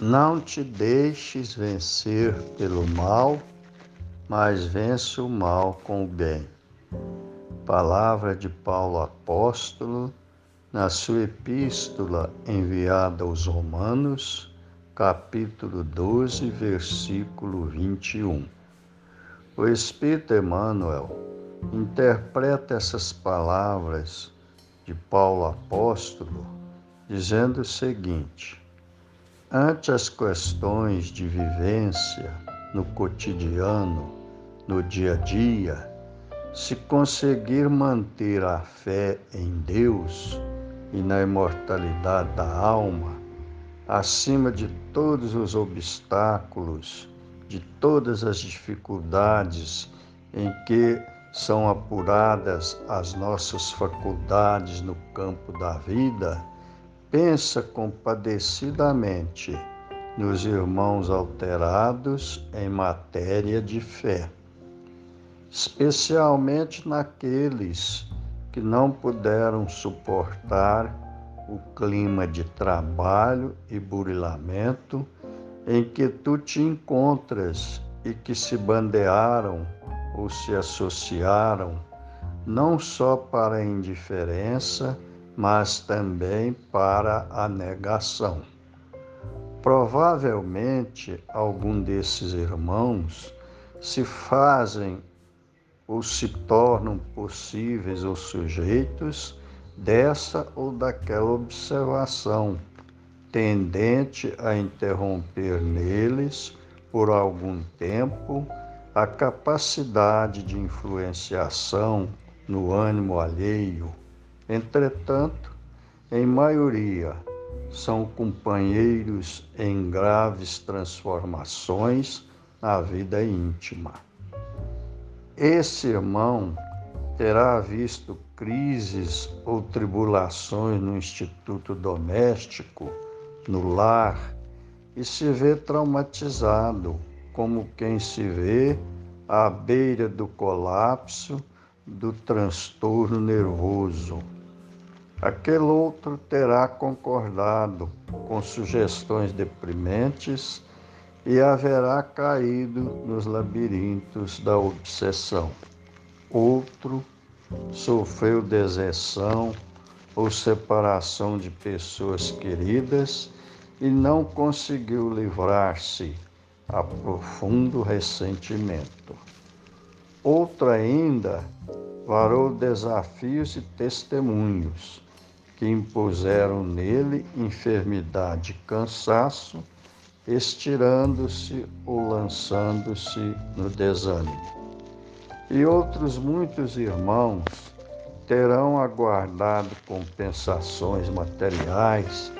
Não te deixes vencer pelo mal, mas vence o mal com o bem. Palavra de Paulo apóstolo na sua epístola enviada aos Romanos, capítulo 12, versículo 21. O Espírito Emmanuel interpreta essas palavras de Paulo apóstolo dizendo o seguinte: Ante as questões de vivência no cotidiano, no dia a dia, se conseguir manter a fé em Deus e na imortalidade da alma, acima de todos os obstáculos, de todas as dificuldades em que são apuradas as nossas faculdades no campo da vida, pensa compadecidamente nos irmãos alterados em matéria de fé, especialmente naqueles que não puderam suportar o clima de trabalho e burilamento em que tu te encontras e que se bandearam ou se associaram não só para a indiferença, mas também para a negação. Provavelmente algum desses irmãos se fazem ou se tornam possíveis ou sujeitos dessa ou daquela observação, tendente a interromper neles, por algum tempo, a capacidade de influenciação no ânimo alheio Entretanto, em maioria, são companheiros em graves transformações na vida íntima. Esse irmão terá visto crises ou tribulações no instituto doméstico, no lar, e se vê traumatizado, como quem se vê à beira do colapso, do transtorno nervoso aquele outro terá concordado com sugestões deprimentes e haverá caído nos labirintos da obsessão. Outro sofreu deserção ou separação de pessoas queridas e não conseguiu livrar-se a profundo ressentimento. Outro ainda varou desafios e testemunhos que impuseram nele enfermidade e cansaço, estirando-se ou lançando-se no desânimo. E outros muitos irmãos terão aguardado compensações materiais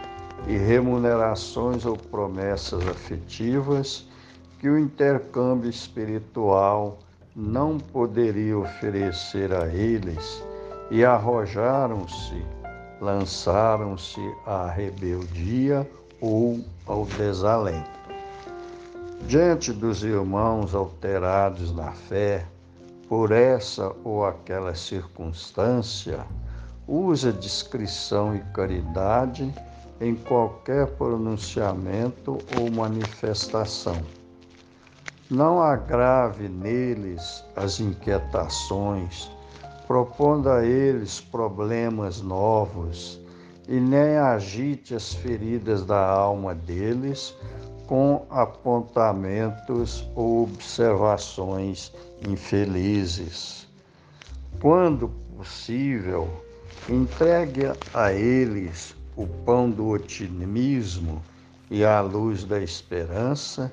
e remunerações ou promessas afetivas que o intercâmbio espiritual não poderia oferecer a eles e arrojaram-se lançaram-se à rebeldia ou ao desalento. Diante dos irmãos alterados na fé, por essa ou aquela circunstância, usa discrição e caridade em qualquer pronunciamento ou manifestação. Não agrave neles as inquietações, propondo a eles problemas novos e nem agite as feridas da alma deles com apontamentos ou observações infelizes. Quando possível, entregue a eles o pão do otimismo e a luz da esperança,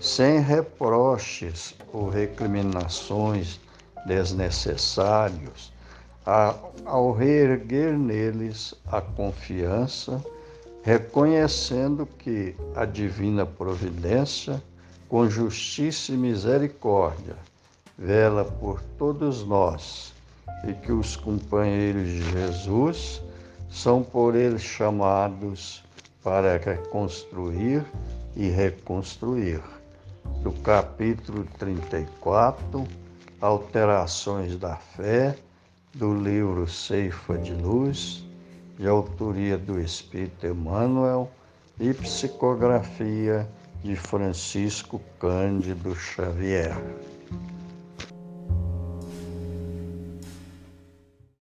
sem reproches ou recriminações desnecessários, ao reerguer neles a confiança, reconhecendo que a divina providência, com justiça e misericórdia, vela por todos nós e que os companheiros de Jesus são por ele chamados para reconstruir e reconstruir. Do capítulo 34 Alterações da Fé, do livro Ceifa de Luz, de autoria do Espírito Emmanuel, e psicografia de Francisco Cândido Xavier.